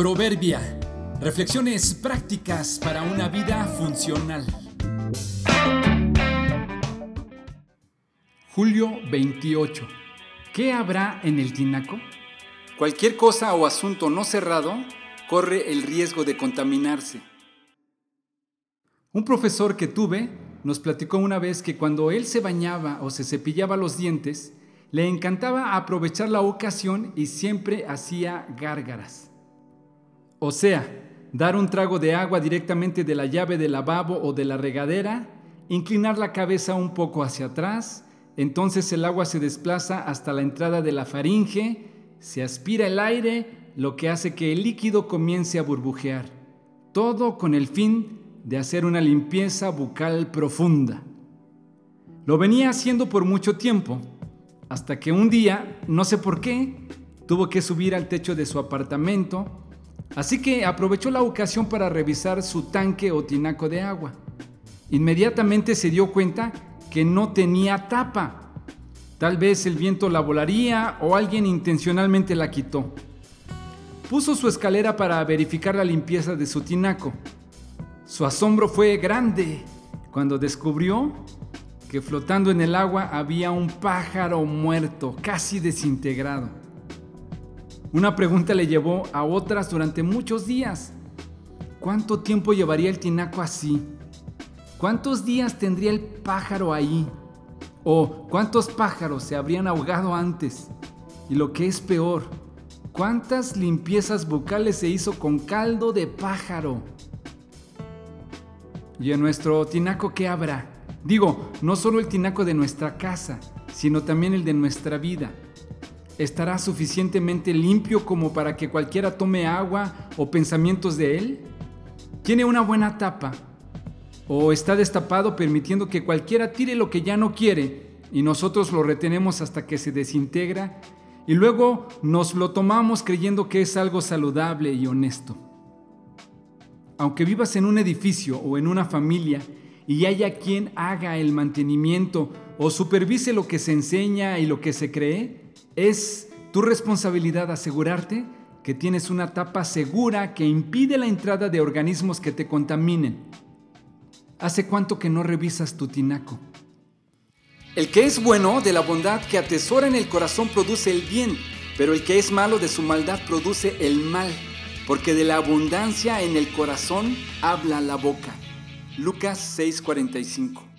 Proverbia. Reflexiones prácticas para una vida funcional. Julio 28. ¿Qué habrá en el tinaco? Cualquier cosa o asunto no cerrado corre el riesgo de contaminarse. Un profesor que tuve nos platicó una vez que cuando él se bañaba o se cepillaba los dientes, le encantaba aprovechar la ocasión y siempre hacía gárgaras. O sea, dar un trago de agua directamente de la llave del lavabo o de la regadera, inclinar la cabeza un poco hacia atrás, entonces el agua se desplaza hasta la entrada de la faringe, se aspira el aire, lo que hace que el líquido comience a burbujear. Todo con el fin de hacer una limpieza bucal profunda. Lo venía haciendo por mucho tiempo, hasta que un día, no sé por qué, tuvo que subir al techo de su apartamento, Así que aprovechó la ocasión para revisar su tanque o tinaco de agua. Inmediatamente se dio cuenta que no tenía tapa. Tal vez el viento la volaría o alguien intencionalmente la quitó. Puso su escalera para verificar la limpieza de su tinaco. Su asombro fue grande cuando descubrió que flotando en el agua había un pájaro muerto, casi desintegrado. Una pregunta le llevó a otras durante muchos días. ¿Cuánto tiempo llevaría el tinaco así? ¿Cuántos días tendría el pájaro ahí? ¿O cuántos pájaros se habrían ahogado antes? Y lo que es peor, ¿cuántas limpiezas bucales se hizo con caldo de pájaro? ¿Y en nuestro tinaco qué habrá? Digo, no solo el tinaco de nuestra casa, sino también el de nuestra vida estará suficientemente limpio como para que cualquiera tome agua o pensamientos de él? ¿Tiene una buena tapa? ¿O está destapado permitiendo que cualquiera tire lo que ya no quiere y nosotros lo retenemos hasta que se desintegra y luego nos lo tomamos creyendo que es algo saludable y honesto? Aunque vivas en un edificio o en una familia y haya quien haga el mantenimiento o supervise lo que se enseña y lo que se cree, es tu responsabilidad asegurarte que tienes una tapa segura que impide la entrada de organismos que te contaminen. ¿Hace cuánto que no revisas tu tinaco? El que es bueno de la bondad que atesora en el corazón produce el bien, pero el que es malo de su maldad produce el mal, porque de la abundancia en el corazón habla la boca. Lucas 6:45